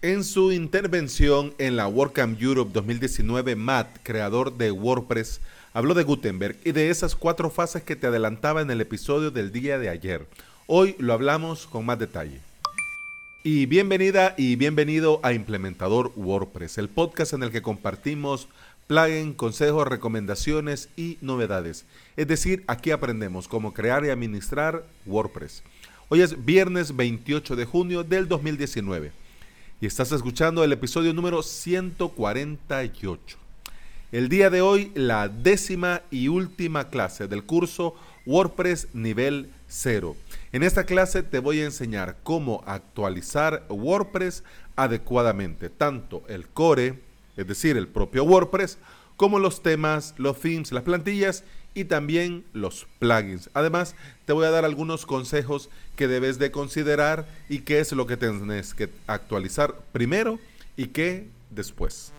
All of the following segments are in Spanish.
En su intervención en la WordCamp Europe 2019, Matt, creador de WordPress, habló de Gutenberg y de esas cuatro fases que te adelantaba en el episodio del día de ayer. Hoy lo hablamos con más detalle. Y bienvenida y bienvenido a Implementador WordPress, el podcast en el que compartimos plugins, consejos, recomendaciones y novedades. Es decir, aquí aprendemos cómo crear y administrar WordPress. Hoy es viernes 28 de junio del 2019 y estás escuchando el episodio número 148. El día de hoy, la décima y última clase del curso WordPress nivel 0. En esta clase te voy a enseñar cómo actualizar WordPress adecuadamente, tanto el core, es decir, el propio WordPress, como los temas, los themes, las plantillas y también los plugins. Además, te voy a dar algunos consejos que debes de considerar y qué es lo que tienes que actualizar primero y qué después.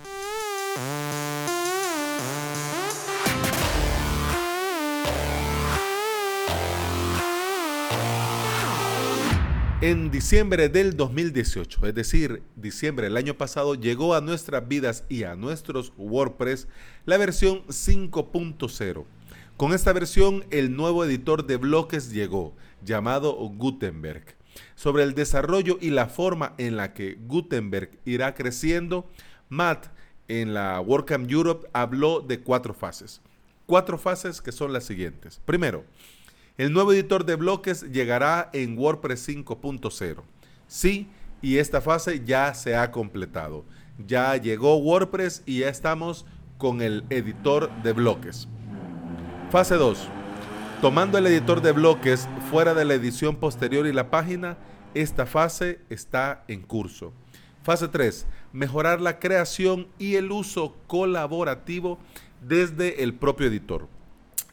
En diciembre del 2018, es decir, diciembre del año pasado, llegó a nuestras vidas y a nuestros WordPress la versión 5.0 con esta versión, el nuevo editor de bloques llegó, llamado Gutenberg. Sobre el desarrollo y la forma en la que Gutenberg irá creciendo, Matt en la WordCamp Europe habló de cuatro fases. Cuatro fases que son las siguientes. Primero, el nuevo editor de bloques llegará en WordPress 5.0. Sí, y esta fase ya se ha completado. Ya llegó WordPress y ya estamos con el editor de bloques. Fase 2. Tomando el editor de bloques fuera de la edición posterior y la página, esta fase está en curso. Fase 3. Mejorar la creación y el uso colaborativo desde el propio editor.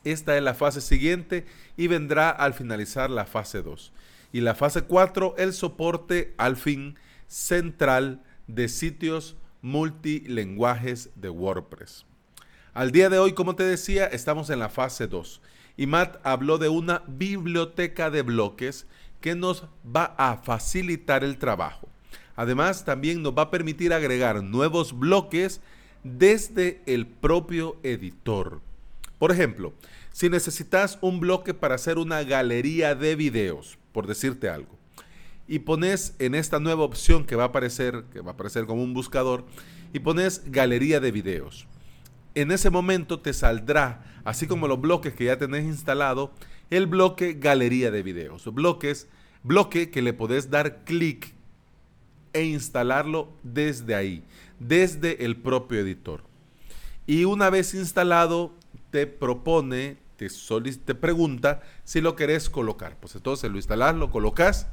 Esta es la fase siguiente y vendrá al finalizar la fase 2. Y la fase 4, el soporte al fin central de sitios multilenguajes de WordPress. Al día de hoy, como te decía, estamos en la fase 2 y Matt habló de una biblioteca de bloques que nos va a facilitar el trabajo. Además, también nos va a permitir agregar nuevos bloques desde el propio editor. Por ejemplo, si necesitas un bloque para hacer una galería de videos, por decirte algo, y pones en esta nueva opción que va a aparecer, que va a aparecer como un buscador, y pones galería de videos en ese momento te saldrá, así como los bloques que ya tenés instalado, el bloque galería de videos. Bloques, bloque que le podés dar clic e instalarlo desde ahí, desde el propio editor. Y una vez instalado, te propone, te, te pregunta si lo querés colocar. Pues entonces lo instalas, lo colocas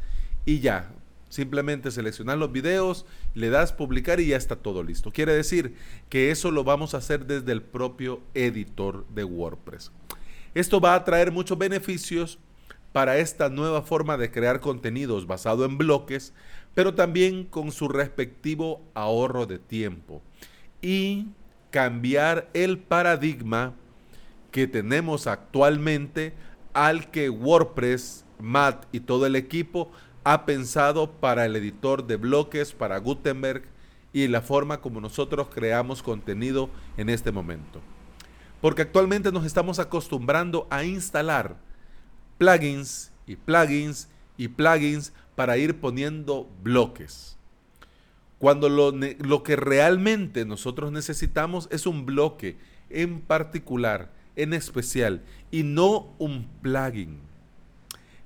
y ya, Simplemente seleccionar los videos, le das publicar y ya está todo listo. Quiere decir que eso lo vamos a hacer desde el propio editor de WordPress. Esto va a traer muchos beneficios para esta nueva forma de crear contenidos basado en bloques, pero también con su respectivo ahorro de tiempo y cambiar el paradigma que tenemos actualmente al que WordPress, Matt y todo el equipo ha pensado para el editor de bloques, para Gutenberg y la forma como nosotros creamos contenido en este momento. Porque actualmente nos estamos acostumbrando a instalar plugins y plugins y plugins para ir poniendo bloques. Cuando lo, lo que realmente nosotros necesitamos es un bloque en particular, en especial, y no un plugin.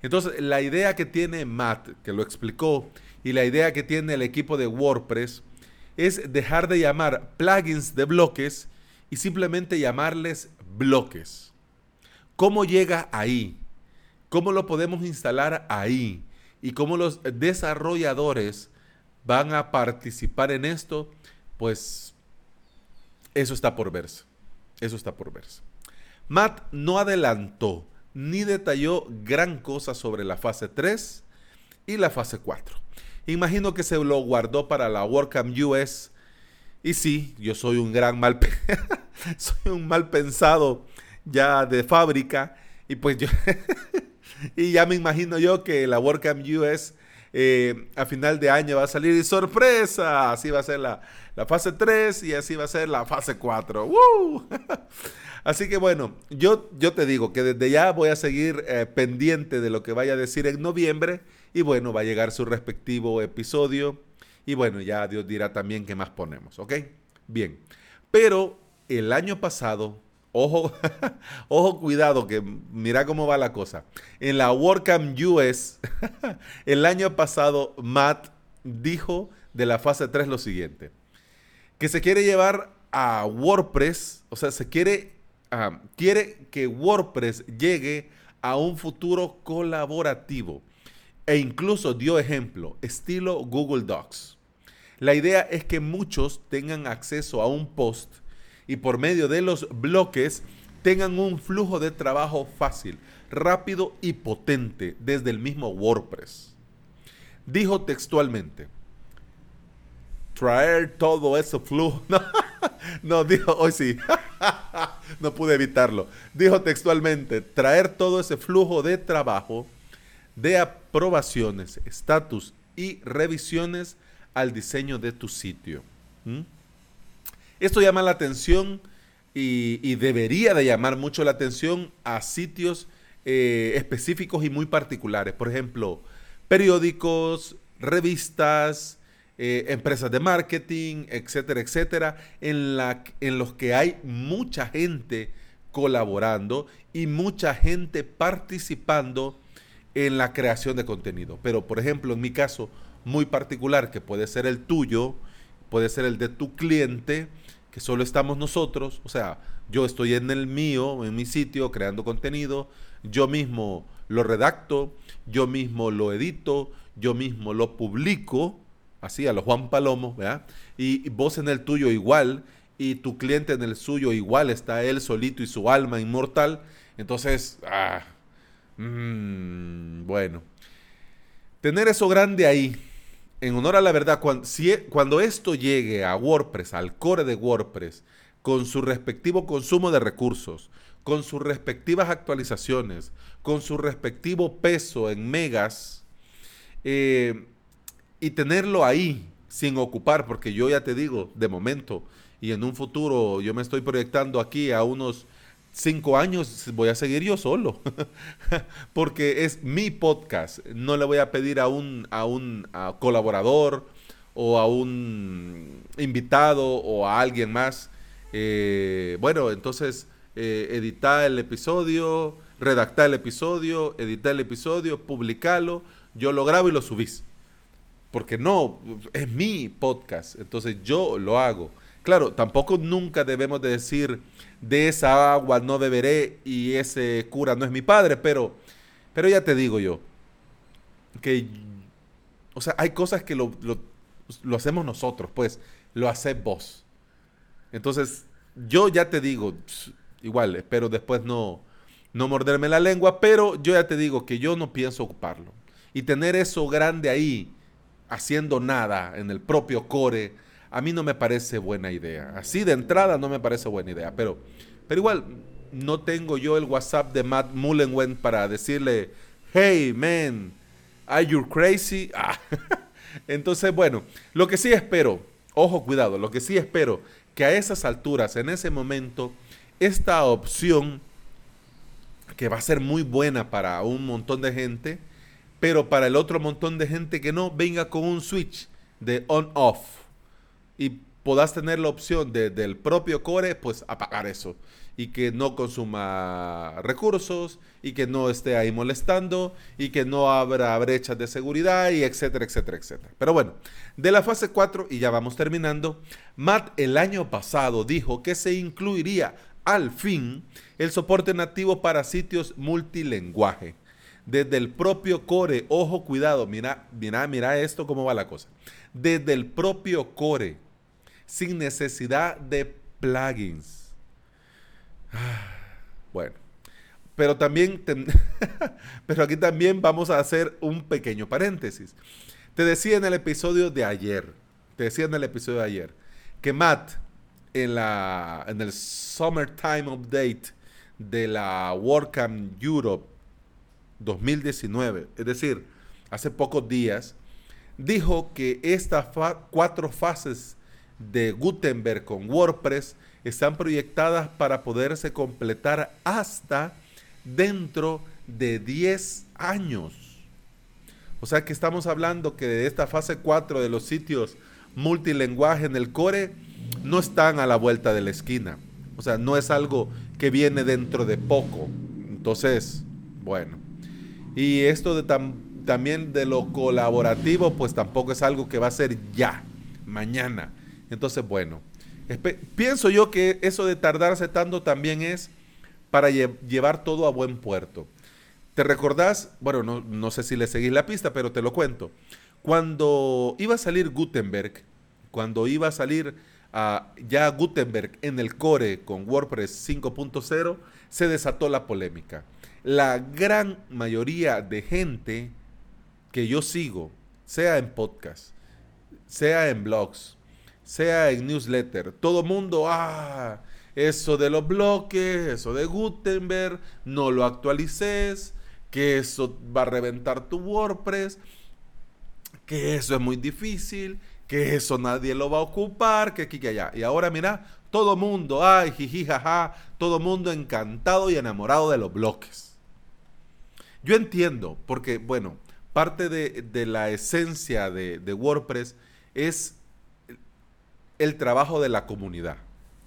Entonces, la idea que tiene Matt, que lo explicó, y la idea que tiene el equipo de WordPress es dejar de llamar plugins de bloques y simplemente llamarles bloques. ¿Cómo llega ahí? ¿Cómo lo podemos instalar ahí? ¿Y cómo los desarrolladores van a participar en esto? Pues eso está por verse. Eso está por verse. Matt no adelantó ni detalló gran cosa sobre la fase 3 y la fase 4. Imagino que se lo guardó para la WordCamp US. Y sí, yo soy un gran mal, soy un mal pensado ya de fábrica. Y pues yo, y ya me imagino yo que la WordCamp US eh, a final de año va a salir y sorpresa, así va a ser la, fase 3 y así va a ser la fase 4. así que bueno, yo, yo te digo que desde ya voy a seguir eh, pendiente de lo que vaya a decir en noviembre y bueno, va a llegar su respectivo episodio y bueno, ya Dios dirá también qué más ponemos, ¿ok? Bien, pero el año pasado Ojo, ojo, cuidado, que mira cómo va la cosa. En la WordCamp US, el año pasado, Matt dijo de la fase 3 lo siguiente: que se quiere llevar a WordPress, o sea, se quiere, ah, quiere que WordPress llegue a un futuro colaborativo. E incluso dio ejemplo, estilo Google Docs. La idea es que muchos tengan acceso a un post y por medio de los bloques tengan un flujo de trabajo fácil, rápido y potente desde el mismo WordPress. Dijo textualmente, traer todo ese flujo. No, dijo, hoy sí, no pude evitarlo. Dijo textualmente, traer todo ese flujo de trabajo, de aprobaciones, estatus y revisiones al diseño de tu sitio. ¿Mm? Esto llama la atención y, debería de llamar mucho la atención a sitios eh, específicos y muy particulares. Por ejemplo, periódicos, revistas, eh, empresas de marketing, etcétera, etcétera, en, la, en los que hay mucha gente colaborando y mucha gente participando en la creación de contenido. Pero, por ejemplo, en mi caso muy particular, que puede ser el tuyo, puede ser el de tu cliente, que solo estamos nosotros, o sea, yo estoy en el mío, en mi sitio, creando contenido, yo mismo lo redacto, yo mismo lo edito, yo mismo lo publico, así a los Juan Palomo, ¿verdad? Y, vos en el tuyo igual, y tu cliente en el suyo igual, está él solito y su alma inmortal, entonces, ah, mm, bueno, tener eso grande ahí, en honor a la verdad, cuando, e, cuando esto llegue a WordPress, al core de WordPress, con su respectivo consumo de recursos, con sus respectivas actualizaciones, con su respectivo peso en megas, eh, y tenerlo ahí sin ocupar, porque yo ya te digo, de momento, y en un futuro yo me estoy proyectando aquí a unos cinco años voy a seguir yo solo, porque es mi podcast. No le voy a pedir a un, a un colaborador o a un invitado o a alguien más. Eh, bueno, entonces eh, el episodio, redactar el episodio, editar el episodio, publicarlo, yo lo grabo y lo subís. Porque no, es mi podcast, entonces yo lo hago. Claro, tampoco nunca debemos de decir de esa agua no beberé y ese cura no es mi padre, pero, pero ya te digo yo, que, o sea, hay cosas que lo, lo, hacemos nosotros, pues, lo haces vos. Entonces, yo ya te digo, igual, espero después no, no morderme la lengua, pero yo ya te digo que yo no pienso ocuparlo. Y tener eso grande ahí, haciendo nada en el propio core, a mí no me parece buena idea. Así de entrada no me parece buena idea, pero, pero igual no tengo yo el WhatsApp de Matt Mullenwen para decirle, hey man, are you crazy? Ah. Entonces, bueno, lo que sí espero, ojo cuidado, lo que sí espero, que a esas alturas, en ese momento, esta opción, que va a ser muy buena para un montón de gente, pero para el otro montón de gente que no, venga con un switch de on-off y puedas tener la opción de, del propio core, pues apagar eso y que no consuma recursos y que no esté ahí molestando y que no abra brechas de seguridad y etcétera, etcétera, etcétera. Pero bueno, de la fase 4 y ya vamos terminando, Matt el año pasado dijo que se incluiría al fin el soporte nativo para sitios multilingüe. Desde el propio core, ojo, cuidado, mira, mira, mira esto cómo va la cosa. Desde el propio core sin necesidad de plugins. Bueno, pero también, pero aquí también vamos a hacer un pequeño paréntesis. Te decía en el episodio de ayer, te decía en el episodio de ayer, que Matt en, la, en el Summertime Update de la WordCamp Europe 2019, es decir, hace pocos días, dijo que estas cuatro fases de Gutenberg con WordPress están proyectadas para poderse completar hasta dentro de 10 años. O sea que estamos hablando que de esta fase 4 de los sitios multilingüe en el core no están a la vuelta de la esquina. O sea, no es algo que viene dentro de poco. Entonces, bueno. Y esto de también de lo colaborativo, pues tampoco es algo que va a ser ya, mañana. Entonces, bueno, pienso yo que eso de tardarse tanto también es para llevar todo a buen puerto. ¿Te recordás? Bueno, no, no sé si le seguís la pista, pero te lo cuento. Cuando iba a salir Gutenberg, cuando iba a salir uh, ya Gutenberg en el core con WordPress 5.0, se desató la polémica. La gran mayoría de gente que yo sigo, sea en podcast, sea en blogs, sea en newsletter, todo mundo, ah, eso de los bloques, eso de Gutenberg, no lo actualices, que eso va a reventar tu WordPress, que eso es muy difícil, que eso nadie lo va a ocupar, que aquí, que allá. Y ahora mira, todo mundo, ay, jiji, jaja, todo mundo encantado y enamorado de los bloques. Yo entiendo, porque, bueno, parte de, la esencia de, de WordPress es el trabajo de la comunidad.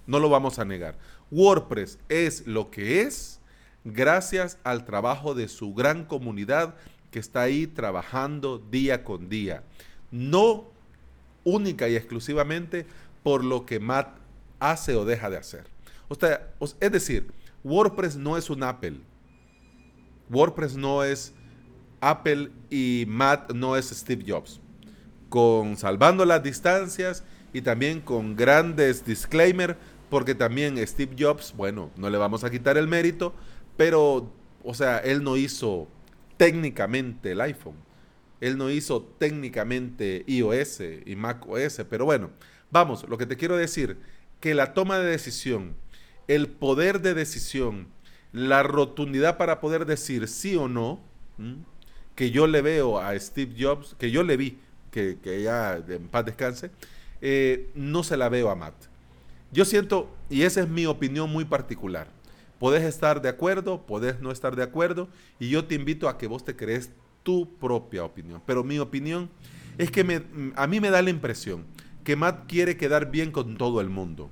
No lo vamos a negar. WordPress es lo que es gracias al trabajo de su gran comunidad que está ahí trabajando día con día. No única y exclusivamente por lo que Matt hace o deja de hacer. O sea, es decir, WordPress no es un Apple. WordPress no es Apple y Matt no es Steve Jobs. Con salvando las distancias y también con grandes disclaimers, porque también Steve Jobs, bueno, no le vamos a quitar el mérito, pero, o sea, él no hizo técnicamente el iPhone. Él no hizo técnicamente iOS y macOS, pero bueno, vamos, lo que te quiero decir, que la toma de decisión, el poder de decisión, la rotundidad para poder decir sí o no, que yo le veo a Steve Jobs, que yo le vi, que, ya en paz descanse, eh, no se la veo a Matt. Yo siento, y esa es mi opinión muy particular, podés estar de acuerdo, podés no estar de acuerdo, y yo te invito a que vos te crees tu propia opinión. Pero mi opinión es que me, a mí me da la impresión que Matt quiere quedar bien con todo el mundo.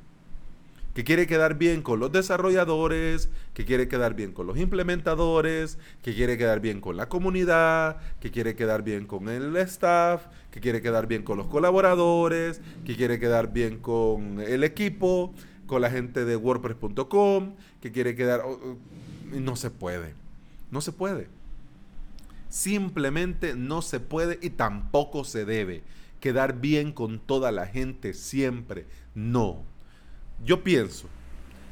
Que quiere quedar bien con los desarrolladores, que quiere quedar bien con los implementadores, que quiere quedar bien con la comunidad, que quiere quedar bien con el staff, que quiere quedar bien con los colaboradores, que quiere quedar bien con el equipo, con la gente de WordPress.com, que quiere quedar... No se puede. No se puede. Simplemente no se puede y tampoco se debe quedar bien con toda la gente siempre. No. Yo pienso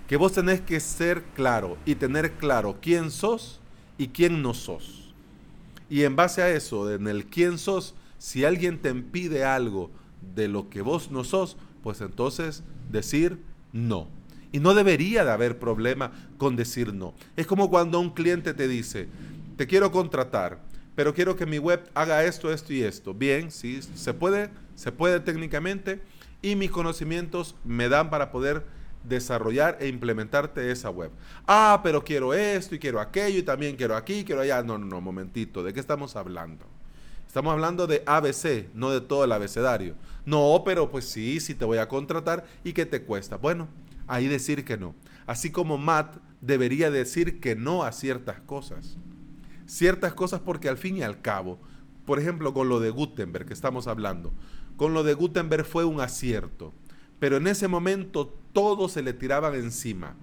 que vos tenés que ser claro y tener claro quién sos y quién no sos. Y en base a eso, en el quién sos, si alguien te impide algo de lo que vos no sos, pues entonces decir no. Y no debería de haber problema con decir no. Es como cuando un cliente te dice, te quiero contratar, pero quiero que mi web haga esto, esto y esto. Bien, sí, se puede, se puede técnicamente y mis conocimientos me dan para poder desarrollar e implementarte esa web. Ah, pero quiero esto y quiero aquello y también quiero aquí, quiero allá. No, no, no, momentito, ¿de qué estamos hablando? Estamos hablando de ABC, no de todo el abecedario. No, pero pues sí, sí te voy a contratar y qué te cuesta. Bueno, ahí decir que no. Así como Matt debería decir que no a ciertas cosas. Ciertas cosas porque al fin y al cabo, por ejemplo, con lo de Gutenberg que estamos hablando, con lo de Gutenberg fue un acierto, pero en ese momento todos se le tiraban encima,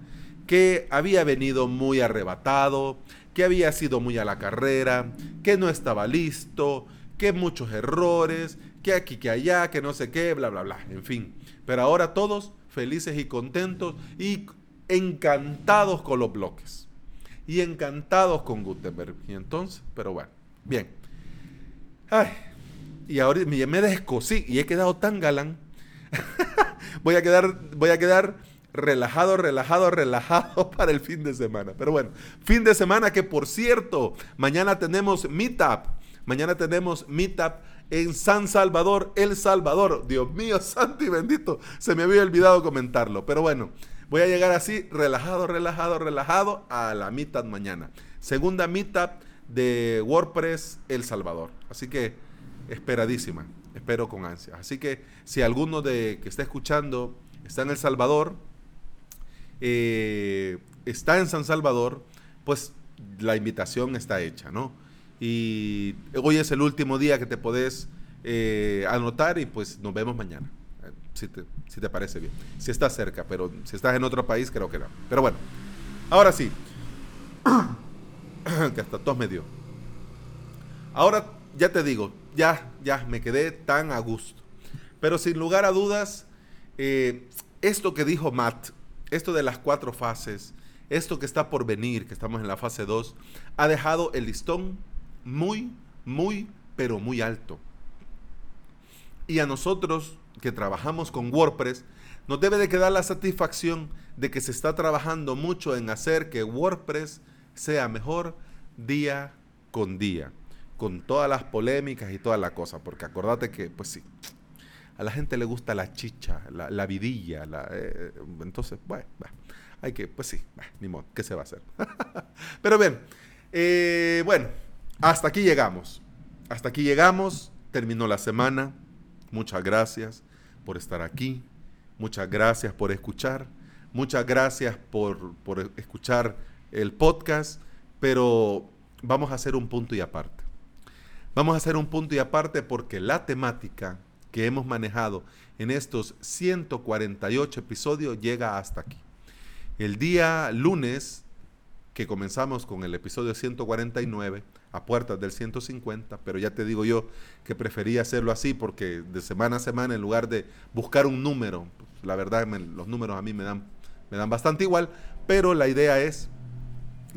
que había venido muy arrebatado, que había sido muy a la carrera, que no estaba listo, que muchos errores, que aquí, que allá, que no sé qué, bla, bla, bla, en fin. Pero ahora todos felices y contentos y encantados con los bloques. Y encantados con Gutenberg. Y entonces, pero bueno, bien. Ay, y ahora me, me descosí y he quedado tan galán. voy a quedar, voy a quedar relajado, relajado, relajado para el fin de semana. Pero bueno, fin de semana que por cierto, mañana tenemos Meetup. Mañana tenemos Meetup en San Salvador, El Salvador. Dios mío, santo y bendito, se me había olvidado comentarlo. Pero bueno, voy a llegar así, relajado, relajado, relajado, a la mitad mañana. Segunda mitad de WordPress El Salvador. Así que esperadísima, espero con ansia. Así que si alguno de que está escuchando está en El Salvador, eh, está en San Salvador, pues la invitación está hecha, ¿no? Y hoy es el último día que te podés eh, anotar y pues nos vemos mañana, si te, si te parece bien. Si estás cerca, pero si estás en otro país, creo que no. Pero bueno, ahora sí. que hasta tos me dio. Ahora ya te digo, ya, ya me quedé tan a gusto. Pero sin lugar a dudas, eh, esto que dijo Matt, esto de las cuatro fases, esto que está por venir, que estamos en la fase 2, ha dejado el listón muy, muy, pero muy alto. Y a nosotros que trabajamos con WordPress, nos debe de quedar la satisfacción de que se está trabajando mucho en hacer que WordPress sea mejor día con día, con todas las polémicas y toda la cosa, porque acordate que, pues sí, a la gente le gusta la chicha, la, vidilla, la, eh, entonces, bueno, hay que, pues sí, ni modo, ¿qué se va a hacer? Pero bien, eh, bueno, hasta aquí llegamos, hasta aquí llegamos, terminó la semana, muchas gracias por estar aquí, muchas gracias por escuchar, muchas gracias por, por escuchar el podcast pero vamos a hacer un punto y aparte. Vamos a hacer un punto y aparte porque la temática que hemos manejado en estos 148 episodios llega hasta aquí. El día lunes, que comenzamos con el episodio 149, a puertas del 150, pero ya te digo yo que prefería hacerlo así porque de semana a semana, en lugar de buscar un número, pues, la verdad los números a mí me dan, me dan bastante igual, pero la idea es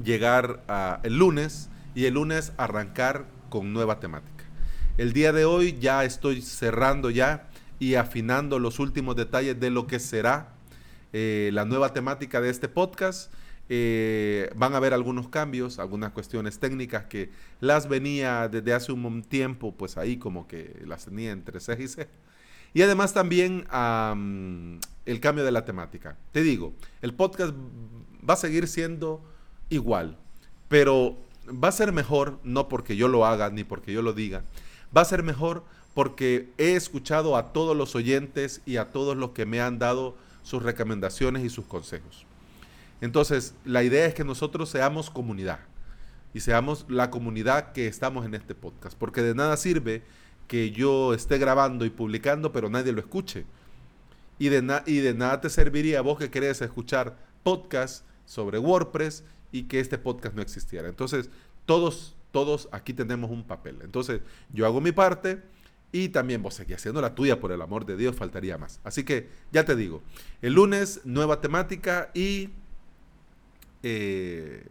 llegar el lunes y el lunes arrancar con nueva temática. El día de hoy ya estoy cerrando ya y afinando los últimos detalles de lo que será eh, la nueva temática de este podcast. Eh, van a haber algunos cambios, algunas cuestiones técnicas que las venía desde hace un tiempo, pues ahí como que las tenía entre C y C. Y además también el cambio de la temática. Te digo, el podcast va a seguir siendo igual, pero va a ser mejor no porque yo lo haga ni porque yo lo diga, va a ser mejor porque he escuchado a todos los oyentes y a todos los que me han dado sus recomendaciones y sus consejos. Entonces, la idea es que nosotros seamos comunidad y seamos la comunidad que estamos en este podcast, porque de nada sirve que yo esté grabando y publicando, pero nadie lo escuche. Y de, y de nada te serviría vos que querés escuchar podcast sobre WordPress y que este podcast no existiera. Entonces, todos, todos aquí tenemos un papel. Entonces, yo hago mi parte y también vos seguís haciendo la tuya, por el amor de Dios, faltaría más. Así que, ya te digo, el lunes, nueva temática y eh,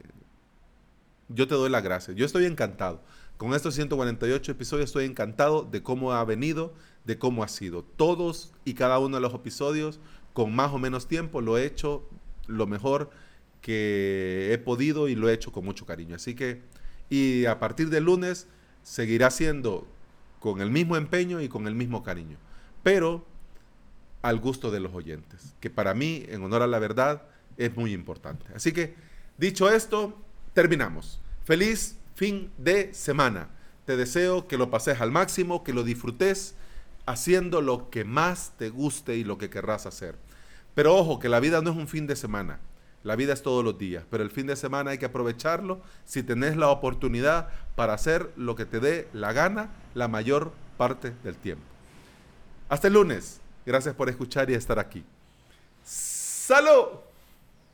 yo te doy la gracia. Yo estoy encantado. Con estos 148 episodios estoy encantado de cómo ha venido, de cómo ha sido. Todos y cada uno de los episodios, con más o menos tiempo, lo he hecho lo mejor que he podido y lo he hecho con mucho cariño. Así que, y a partir del lunes seguirá siendo con el mismo empeño y con el mismo cariño, pero al gusto de los oyentes, que para mí, en honor a la verdad, es muy importante. Así que, dicho esto, terminamos. Feliz fin de semana. Te deseo que lo pases al máximo, que lo disfrutes haciendo lo que más te guste y lo que querrás hacer. Pero ojo, que la vida no es un fin de semana. La vida es todos los días, pero el fin de semana hay que aprovecharlo si tenés la oportunidad para hacer lo que te dé la gana la mayor parte del tiempo. Hasta el lunes. Gracias por escuchar y estar aquí. ¡Salud!